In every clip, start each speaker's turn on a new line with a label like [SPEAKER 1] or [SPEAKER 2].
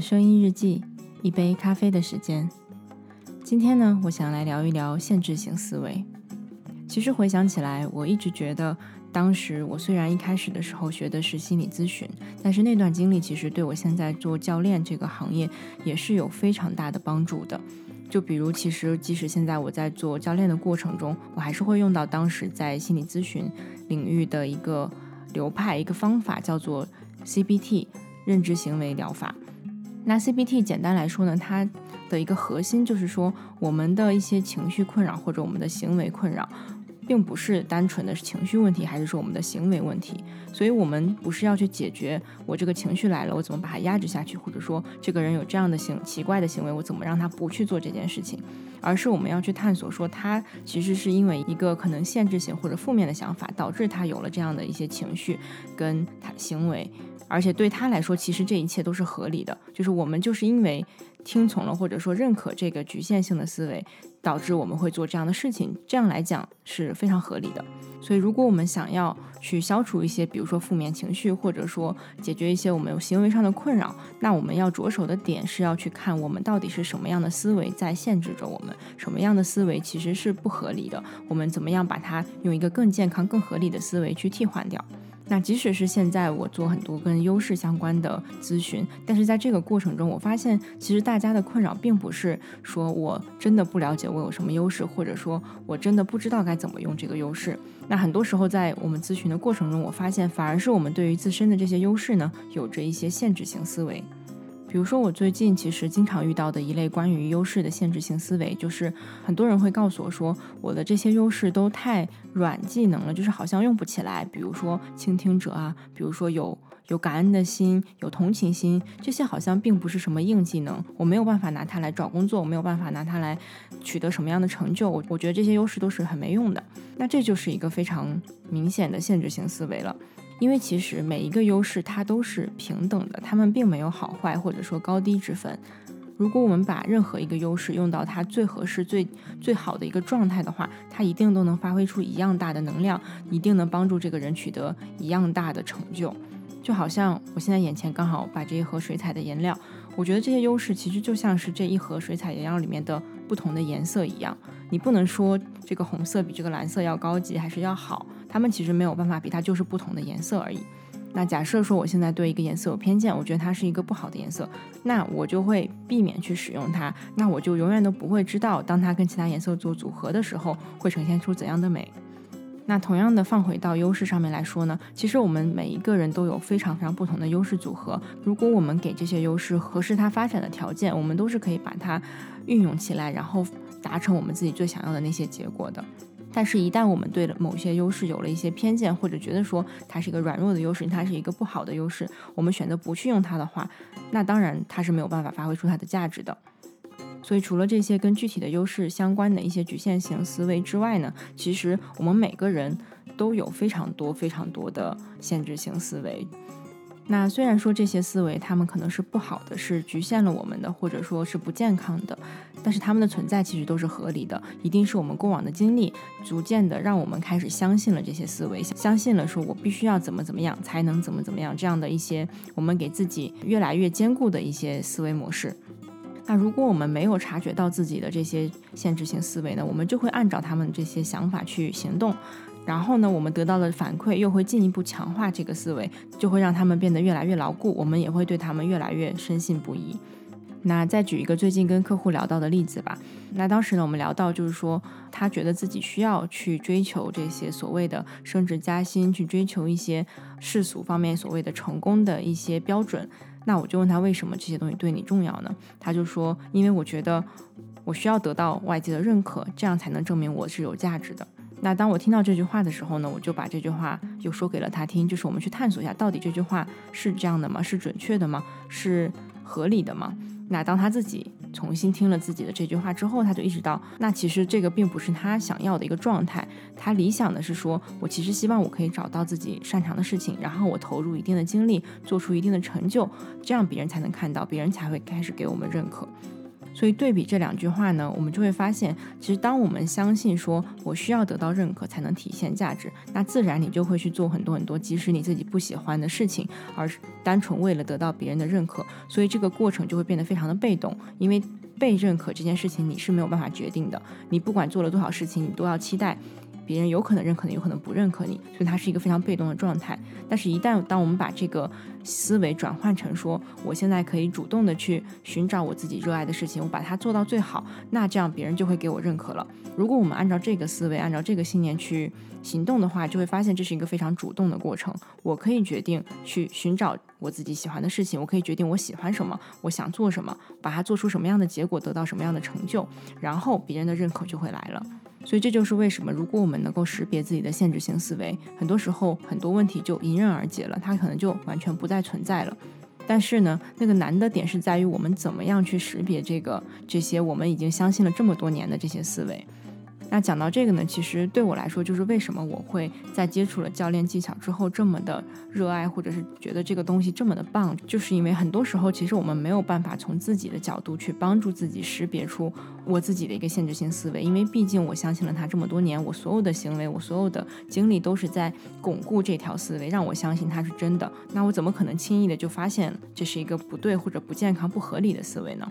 [SPEAKER 1] 声音日记，一杯咖啡的时间。今天呢，我想来聊一聊限制性思维。其实回想起来，我一直觉得，当时我虽然一开始的时候学的是心理咨询，但是那段经历其实对我现在做教练这个行业也是有非常大的帮助的。就比如，其实即使现在我在做教练的过程中，我还是会用到当时在心理咨询领域的一个流派、一个方法，叫做 CBT 认知行为疗法。那 CBT 简单来说呢，它的一个核心就是说，我们的一些情绪困扰或者我们的行为困扰。并不是单纯的是情绪问题，还是说我们的行为问题？所以，我们不是要去解决我这个情绪来了，我怎么把它压制下去，或者说这个人有这样的行奇怪的行为，我怎么让他不去做这件事情？而是我们要去探索，说他其实是因为一个可能限制性或者负面的想法，导致他有了这样的一些情绪跟他行为，而且对他来说，其实这一切都是合理的。就是我们就是因为听从了或者说认可这个局限性的思维。导致我们会做这样的事情，这样来讲是非常合理的。所以，如果我们想要去消除一些，比如说负面情绪，或者说解决一些我们行为上的困扰，那我们要着手的点是要去看我们到底是什么样的思维在限制着我们，什么样的思维其实是不合理的，我们怎么样把它用一个更健康、更合理的思维去替换掉。那即使是现在我做很多跟优势相关的咨询，但是在这个过程中，我发现其实大家的困扰并不是说我真的不了解我有什么优势，或者说我真的不知道该怎么用这个优势。那很多时候在我们咨询的过程中，我发现反而是我们对于自身的这些优势呢，有着一些限制性思维。比如说，我最近其实经常遇到的一类关于优势的限制性思维，就是很多人会告诉我说，我的这些优势都太软技能了，就是好像用不起来。比如说倾听者啊，比如说有有感恩的心、有同情心，这些好像并不是什么硬技能，我没有办法拿它来找工作，我没有办法拿它来取得什么样的成就。我我觉得这些优势都是很没用的。那这就是一个非常明显的限制性思维了。因为其实每一个优势它都是平等的，它们并没有好坏或者说高低之分。如果我们把任何一个优势用到它最合适、最最好的一个状态的话，它一定都能发挥出一样大的能量，一定能帮助这个人取得一样大的成就。就好像我现在眼前刚好把这一盒水彩的颜料，我觉得这些优势其实就像是这一盒水彩颜料里面的不同的颜色一样。你不能说这个红色比这个蓝色要高级还是要好。它们其实没有办法比，它就是不同的颜色而已。那假设说我现在对一个颜色有偏见，我觉得它是一个不好的颜色，那我就会避免去使用它。那我就永远都不会知道，当它跟其他颜色做组合的时候，会呈现出怎样的美。那同样的放回到优势上面来说呢，其实我们每一个人都有非常非常不同的优势组合。如果我们给这些优势合适它发展的条件，我们都是可以把它运用起来，然后达成我们自己最想要的那些结果的。但是，一旦我们对了某些优势有了一些偏见，或者觉得说它是一个软弱的优势，它是一个不好的优势，我们选择不去用它的话，那当然它是没有办法发挥出它的价值的。所以，除了这些跟具体的优势相关的一些局限性思维之外呢，其实我们每个人都有非常多非常多的限制性思维。那虽然说这些思维他们可能是不好的，是局限了我们的，或者说是不健康的，但是他们的存在其实都是合理的，一定是我们过往的经历逐渐的让我们开始相信了这些思维，相信了说我必须要怎么怎么样才能怎么怎么样这样的一些我们给自己越来越坚固的一些思维模式。那如果我们没有察觉到自己的这些限制性思维呢，我们就会按照他们这些想法去行动。然后呢，我们得到的反馈又会进一步强化这个思维，就会让他们变得越来越牢固，我们也会对他们越来越深信不疑。那再举一个最近跟客户聊到的例子吧。那当时呢，我们聊到就是说，他觉得自己需要去追求这些所谓的升职加薪，去追求一些世俗方面所谓的成功的一些标准。那我就问他为什么这些东西对你重要呢？他就说，因为我觉得我需要得到外界的认可，这样才能证明我是有价值的。那当我听到这句话的时候呢，我就把这句话又说给了他听，就是我们去探索一下，到底这句话是这样的吗？是准确的吗？是合理的吗？那当他自己重新听了自己的这句话之后，他就意识到，那其实这个并不是他想要的一个状态。他理想的是说，我其实希望我可以找到自己擅长的事情，然后我投入一定的精力，做出一定的成就，这样别人才能看到，别人才会开始给我们认可。所以对比这两句话呢，我们就会发现，其实当我们相信说我需要得到认可才能体现价值，那自然你就会去做很多很多即使你自己不喜欢的事情，而单纯为了得到别人的认可。所以这个过程就会变得非常的被动，因为被认可这件事情你是没有办法决定的，你不管做了多少事情，你都要期待。别人有可能认可你，有可能不认可你，所以它是一个非常被动的状态。但是，一旦当我们把这个思维转换成说，我现在可以主动的去寻找我自己热爱的事情，我把它做到最好，那这样别人就会给我认可了。如果我们按照这个思维，按照这个信念去行动的话，就会发现这是一个非常主动的过程。我可以决定去寻找我自己喜欢的事情，我可以决定我喜欢什么，我想做什么，把它做出什么样的结果，得到什么样的成就，然后别人的认可就会来了。所以这就是为什么，如果我们能够识别自己的限制性思维，很多时候很多问题就迎刃而解了，它可能就完全不再存在了。但是呢，那个难的点是在于我们怎么样去识别这个这些我们已经相信了这么多年的这些思维。那讲到这个呢，其实对我来说，就是为什么我会在接触了教练技巧之后这么的热爱，或者是觉得这个东西这么的棒，就是因为很多时候其实我们没有办法从自己的角度去帮助自己识别出我自己的一个限制性思维，因为毕竟我相信了他这么多年，我所有的行为，我所有的经历都是在巩固这条思维，让我相信它是真的。那我怎么可能轻易的就发现这是一个不对或者不健康、不合理的思维呢？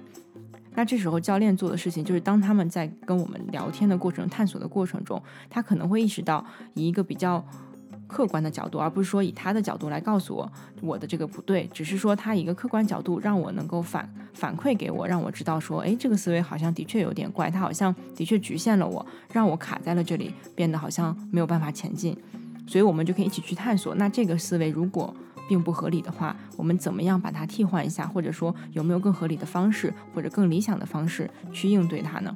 [SPEAKER 1] 那这时候教练做的事情就是，当他们在跟我们聊天的过程、探索的过程中，他可能会意识到，以一个比较客观的角度，而不是说以他的角度来告诉我我的这个不对，只是说他一个客观角度让我能够反反馈给我，让我知道说，哎，这个思维好像的确有点怪，他好像的确局限了我，让我卡在了这里，变得好像没有办法前进，所以我们就可以一起去探索。那这个思维如果。并不合理的话，我们怎么样把它替换一下，或者说有没有更合理的方式，或者更理想的方式去应对它呢？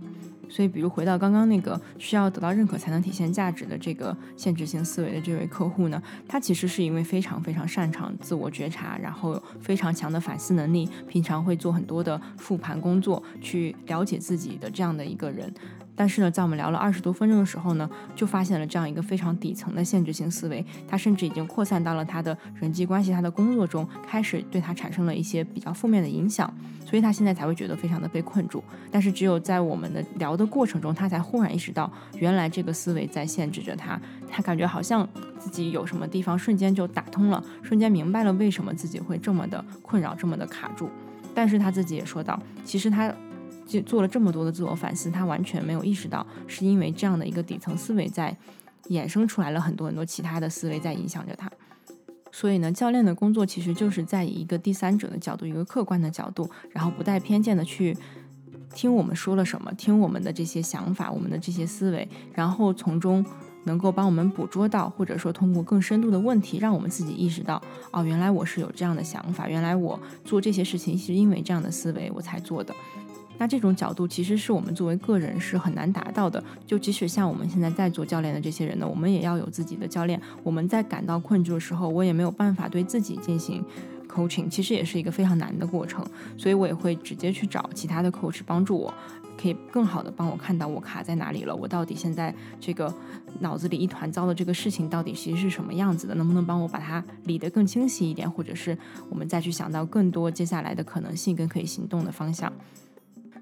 [SPEAKER 1] 所以，比如回到刚刚那个需要得到认可才能体现价值的这个限制性思维的这位客户呢，他其实是一位非常非常擅长自我觉察，然后非常强的反思能力，平常会做很多的复盘工作，去了解自己的这样的一个人。但是呢，在我们聊了二十多分钟的时候呢，就发现了这样一个非常底层的限制性思维，它甚至已经扩散到了他的人际关系、他的工作中，开始对他产生了一些比较负面的影响，所以他现在才会觉得非常的被困住。但是只有在我们的聊的过程中，他才忽然意识到，原来这个思维在限制着他，他感觉好像自己有什么地方瞬间就打通了，瞬间明白了为什么自己会这么的困扰，这么的卡住。但是他自己也说到，其实他。就做了这么多的自我反思，他完全没有意识到，是因为这样的一个底层思维在衍生出来了很多很多其他的思维在影响着他。所以呢，教练的工作其实就是在以一个第三者的角度，一个客观的角度，然后不带偏见的去听我们说了什么，听我们的这些想法，我们的这些思维，然后从中能够帮我们捕捉到，或者说通过更深度的问题，让我们自己意识到，哦，原来我是有这样的想法，原来我做这些事情是因为这样的思维我才做的。那这种角度其实是我们作为个人是很难达到的。就即使像我们现在在做教练的这些人呢，我们也要有自己的教练。我们在感到困住的时候，我也没有办法对自己进行 coaching，其实也是一个非常难的过程。所以我也会直接去找其他的 coach 帮助我，可以更好的帮我看到我卡在哪里了，我到底现在这个脑子里一团糟的这个事情到底其实是什么样子的，能不能帮我把它理得更清晰一点，或者是我们再去想到更多接下来的可能性跟可以行动的方向。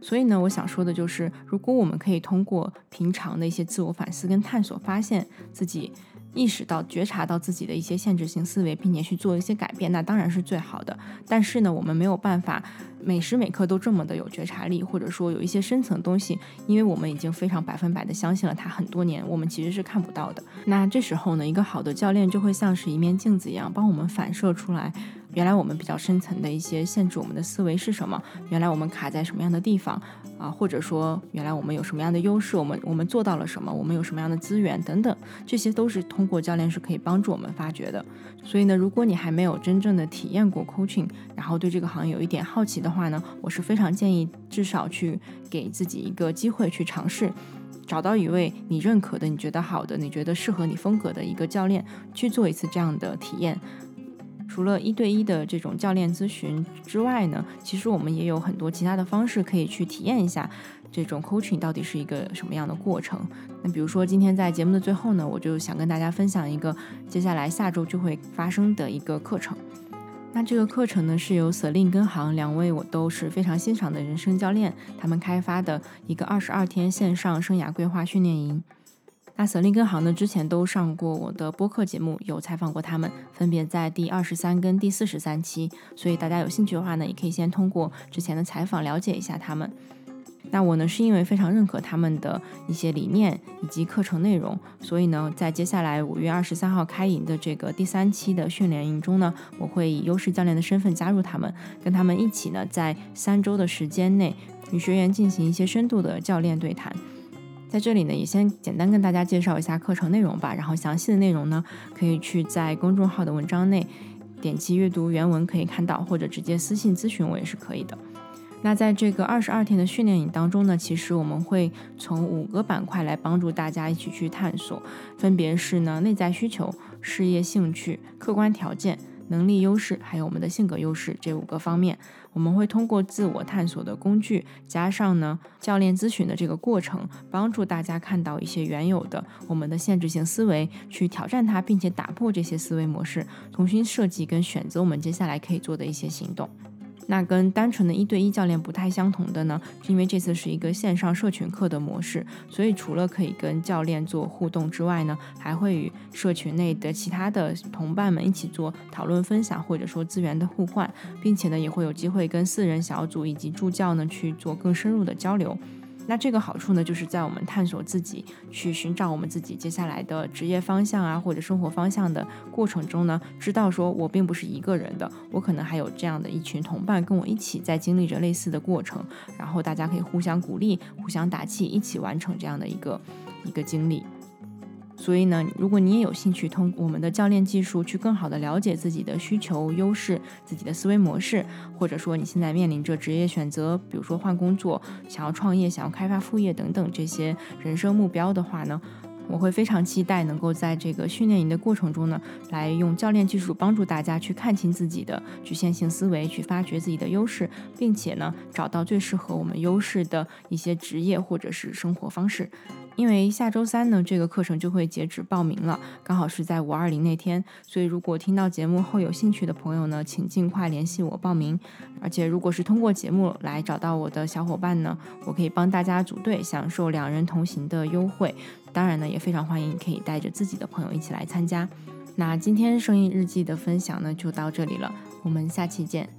[SPEAKER 1] 所以呢，我想说的就是，如果我们可以通过平常的一些自我反思跟探索，发现自己意识到、觉察到自己的一些限制性思维，并且去做一些改变，那当然是最好的。但是呢，我们没有办法每时每刻都这么的有觉察力，或者说有一些深层东西，因为我们已经非常百分百的相信了它很多年，我们其实是看不到的。那这时候呢，一个好的教练就会像是一面镜子一样，帮我们反射出来。原来我们比较深层的一些限制我们的思维是什么？原来我们卡在什么样的地方啊？或者说，原来我们有什么样的优势？我们我们做到了什么？我们有什么样的资源等等？这些都是通过教练是可以帮助我们发掘的。所以呢，如果你还没有真正的体验过 coaching，然后对这个行业有一点好奇的话呢，我是非常建议至少去给自己一个机会去尝试，找到一位你认可的、你觉得好的、你觉得适合你风格的一个教练去做一次这样的体验。除了一对一的这种教练咨询之外呢，其实我们也有很多其他的方式可以去体验一下这种 coaching 到底是一个什么样的过程。那比如说今天在节目的最后呢，我就想跟大家分享一个接下来下周就会发生的一个课程。那这个课程呢，是由 Selin 跟航两位我都是非常欣赏的人生教练，他们开发的一个二十二天线上生涯规划训练营。那 Selin 跟航呢，之前都上过我的播客节目，有采访过他们，分别在第二十三跟第四十三期。所以大家有兴趣的话呢，也可以先通过之前的采访了解一下他们。那我呢，是因为非常认可他们的一些理念以及课程内容，所以呢，在接下来五月二十三号开营的这个第三期的训练营中呢，我会以优势教练的身份加入他们，跟他们一起呢，在三周的时间内与学员进行一些深度的教练对谈。在这里呢，也先简单跟大家介绍一下课程内容吧，然后详细的内容呢，可以去在公众号的文章内点击阅读原文可以看到，或者直接私信咨询我也是可以的。那在这个二十二天的训练营当中呢，其实我们会从五个板块来帮助大家一起去探索，分别是呢内在需求、事业兴趣、客观条件、能力优势，还有我们的性格优势这五个方面。我们会通过自我探索的工具，加上呢教练咨询的这个过程，帮助大家看到一些原有的我们的限制性思维，去挑战它，并且打破这些思维模式，重新设计跟选择我们接下来可以做的一些行动。那跟单纯的一对一教练不太相同的呢，是因为这次是一个线上社群课的模式，所以除了可以跟教练做互动之外呢，还会与社群内的其他的同伴们一起做讨论分享，或者说资源的互换，并且呢，也会有机会跟四人小组以及助教呢去做更深入的交流。那这个好处呢，就是在我们探索自己、去寻找我们自己接下来的职业方向啊，或者生活方向的过程中呢，知道说我并不是一个人的，我可能还有这样的一群同伴跟我一起在经历着类似的过程，然后大家可以互相鼓励、互相打气，一起完成这样的一个一个经历。所以呢，如果你也有兴趣通我们的教练技术去更好的了解自己的需求、优势、自己的思维模式，或者说你现在面临着职业选择，比如说换工作、想要创业、想要开发副业等等这些人生目标的话呢，我会非常期待能够在这个训练营的过程中呢，来用教练技术帮助大家去看清自己的局限性思维，去发掘自己的优势，并且呢，找到最适合我们优势的一些职业或者是生活方式。因为下周三呢，这个课程就会截止报名了，刚好是在五二零那天，所以如果听到节目后有兴趣的朋友呢，请尽快联系我报名。而且如果是通过节目来找到我的小伙伴呢，我可以帮大家组队，享受两人同行的优惠。当然呢，也非常欢迎可以带着自己的朋友一起来参加。那今天声音日记的分享呢，就到这里了，我们下期见。